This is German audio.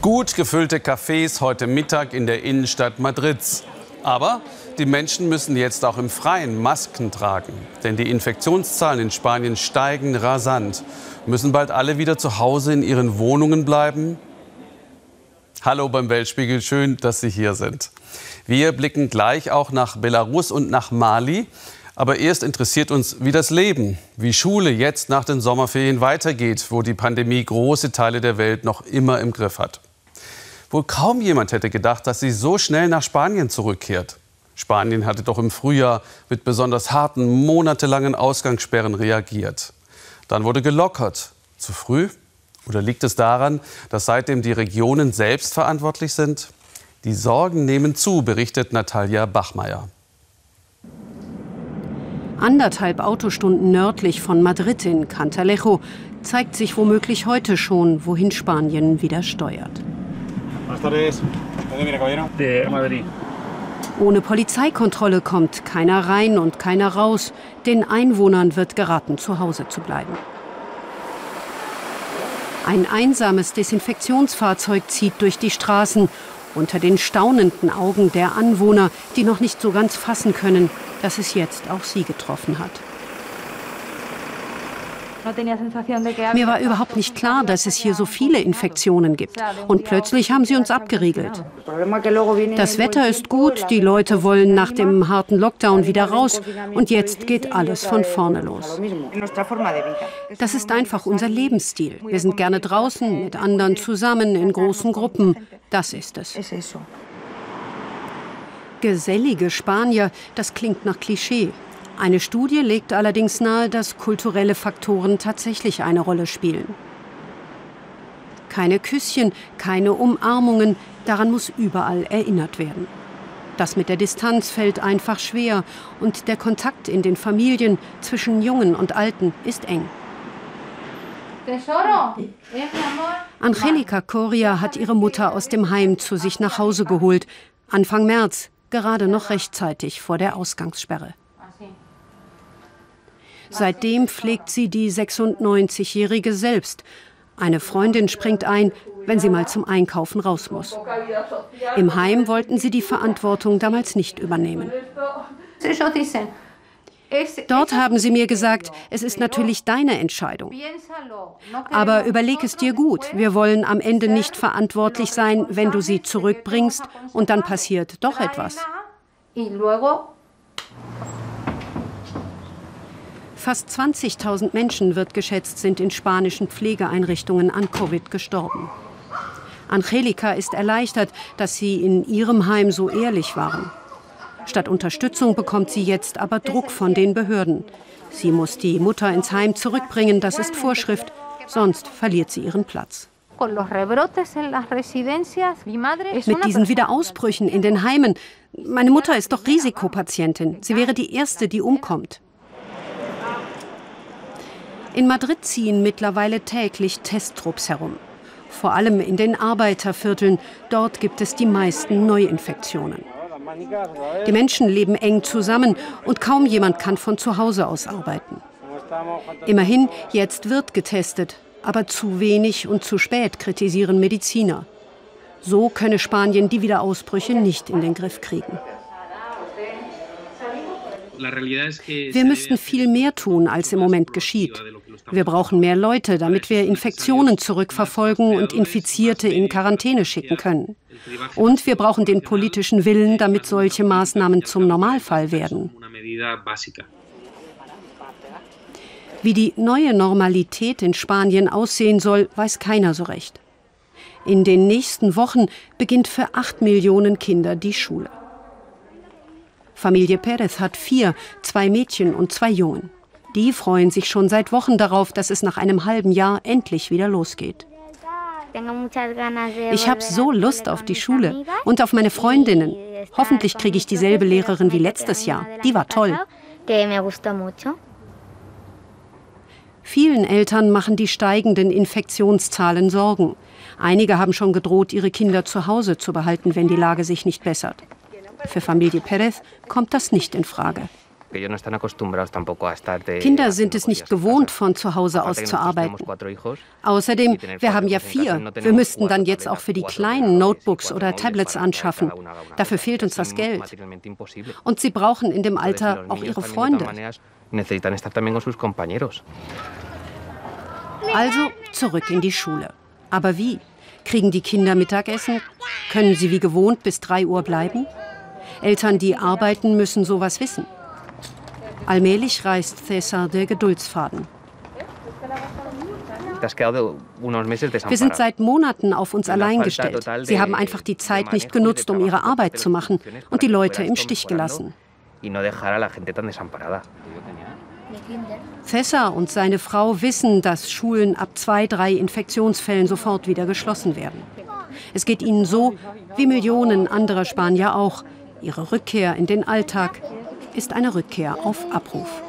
Gut gefüllte Cafés heute Mittag in der Innenstadt Madrids. Aber die Menschen müssen jetzt auch im Freien Masken tragen. Denn die Infektionszahlen in Spanien steigen rasant. Müssen bald alle wieder zu Hause in ihren Wohnungen bleiben? Hallo beim Weltspiegel, schön, dass Sie hier sind. Wir blicken gleich auch nach Belarus und nach Mali. Aber erst interessiert uns, wie das Leben, wie Schule jetzt nach den Sommerferien weitergeht, wo die Pandemie große Teile der Welt noch immer im Griff hat. Wohl kaum jemand hätte gedacht, dass sie so schnell nach Spanien zurückkehrt. Spanien hatte doch im Frühjahr mit besonders harten, monatelangen Ausgangssperren reagiert. Dann wurde gelockert. Zu früh? Oder liegt es daran, dass seitdem die Regionen selbst verantwortlich sind? Die Sorgen nehmen zu, berichtet Natalia Bachmeier. Anderthalb Autostunden nördlich von Madrid in Cantalejo zeigt sich womöglich heute schon, wohin Spanien wieder steuert. Ohne Polizeikontrolle kommt keiner rein und keiner raus. Den Einwohnern wird geraten, zu Hause zu bleiben. Ein einsames Desinfektionsfahrzeug zieht durch die Straßen unter den staunenden Augen der Anwohner, die noch nicht so ganz fassen können, dass es jetzt auch sie getroffen hat. Mir war überhaupt nicht klar, dass es hier so viele Infektionen gibt. Und plötzlich haben sie uns abgeriegelt. Das Wetter ist gut, die Leute wollen nach dem harten Lockdown wieder raus. Und jetzt geht alles von vorne los. Das ist einfach unser Lebensstil. Wir sind gerne draußen, mit anderen zusammen, in großen Gruppen. Das ist es. Gesellige Spanier, das klingt nach Klischee. Eine Studie legt allerdings nahe, dass kulturelle Faktoren tatsächlich eine Rolle spielen. Keine Küsschen, keine Umarmungen, daran muss überall erinnert werden. Das mit der Distanz fällt einfach schwer und der Kontakt in den Familien zwischen Jungen und Alten ist eng. Angelika Coria hat ihre Mutter aus dem Heim zu sich nach Hause geholt, Anfang März, gerade noch rechtzeitig vor der Ausgangssperre. Seitdem pflegt sie die 96-Jährige selbst. Eine Freundin springt ein, wenn sie mal zum Einkaufen raus muss. Im Heim wollten sie die Verantwortung damals nicht übernehmen. Dort haben sie mir gesagt, es ist natürlich deine Entscheidung. Aber überleg es dir gut. Wir wollen am Ende nicht verantwortlich sein, wenn du sie zurückbringst und dann passiert doch etwas. Fast 20.000 Menschen, wird geschätzt, sind in spanischen Pflegeeinrichtungen an Covid gestorben. Angelika ist erleichtert, dass sie in ihrem Heim so ehrlich waren. Statt Unterstützung bekommt sie jetzt aber Druck von den Behörden. Sie muss die Mutter ins Heim zurückbringen, das ist Vorschrift, sonst verliert sie ihren Platz. Mit diesen Wiederausbrüchen in den Heimen. Meine Mutter ist doch Risikopatientin. Sie wäre die Erste, die umkommt. In Madrid ziehen mittlerweile täglich Testtrupps herum. Vor allem in den Arbeitervierteln. Dort gibt es die meisten Neuinfektionen. Die Menschen leben eng zusammen und kaum jemand kann von zu Hause aus arbeiten. Immerhin, jetzt wird getestet, aber zu wenig und zu spät, kritisieren Mediziner. So könne Spanien die Wiederausbrüche nicht in den Griff kriegen. Wir müssten viel mehr tun, als im Moment geschieht. Wir brauchen mehr Leute, damit wir Infektionen zurückverfolgen und Infizierte in Quarantäne schicken können. Und wir brauchen den politischen Willen, damit solche Maßnahmen zum Normalfall werden. Wie die neue Normalität in Spanien aussehen soll, weiß keiner so recht. In den nächsten Wochen beginnt für acht Millionen Kinder die Schule. Familie Perez hat vier, zwei Mädchen und zwei Jungen. Die freuen sich schon seit Wochen darauf, dass es nach einem halben Jahr endlich wieder losgeht. Ich habe so Lust auf die Schule und auf meine Freundinnen. Hoffentlich kriege ich dieselbe Lehrerin wie letztes Jahr. Die war toll. Vielen Eltern machen die steigenden Infektionszahlen Sorgen. Einige haben schon gedroht, ihre Kinder zu Hause zu behalten, wenn die Lage sich nicht bessert. Für Familie Perez kommt das nicht in Frage. Kinder sind es nicht gewohnt, von zu Hause aus zu arbeiten. Außerdem, wir haben ja vier. Wir müssten dann jetzt auch für die Kleinen Notebooks oder Tablets anschaffen. Dafür fehlt uns das Geld. Und sie brauchen in dem Alter auch ihre Freunde. Also zurück in die Schule. Aber wie? Kriegen die Kinder Mittagessen? Können sie wie gewohnt bis 3 Uhr bleiben? Eltern, die arbeiten, müssen sowas wissen. Allmählich reißt Cesar der Geduldsfaden. Wir sind seit Monaten auf uns allein gestellt. Sie haben einfach die Zeit nicht genutzt, um ihre Arbeit zu machen und die Leute im Stich gelassen. Cesar und seine Frau wissen, dass Schulen ab zwei, drei Infektionsfällen sofort wieder geschlossen werden. Es geht ihnen so wie Millionen anderer Spanier auch. Ihre Rückkehr in den Alltag ist eine Rückkehr auf Abruf.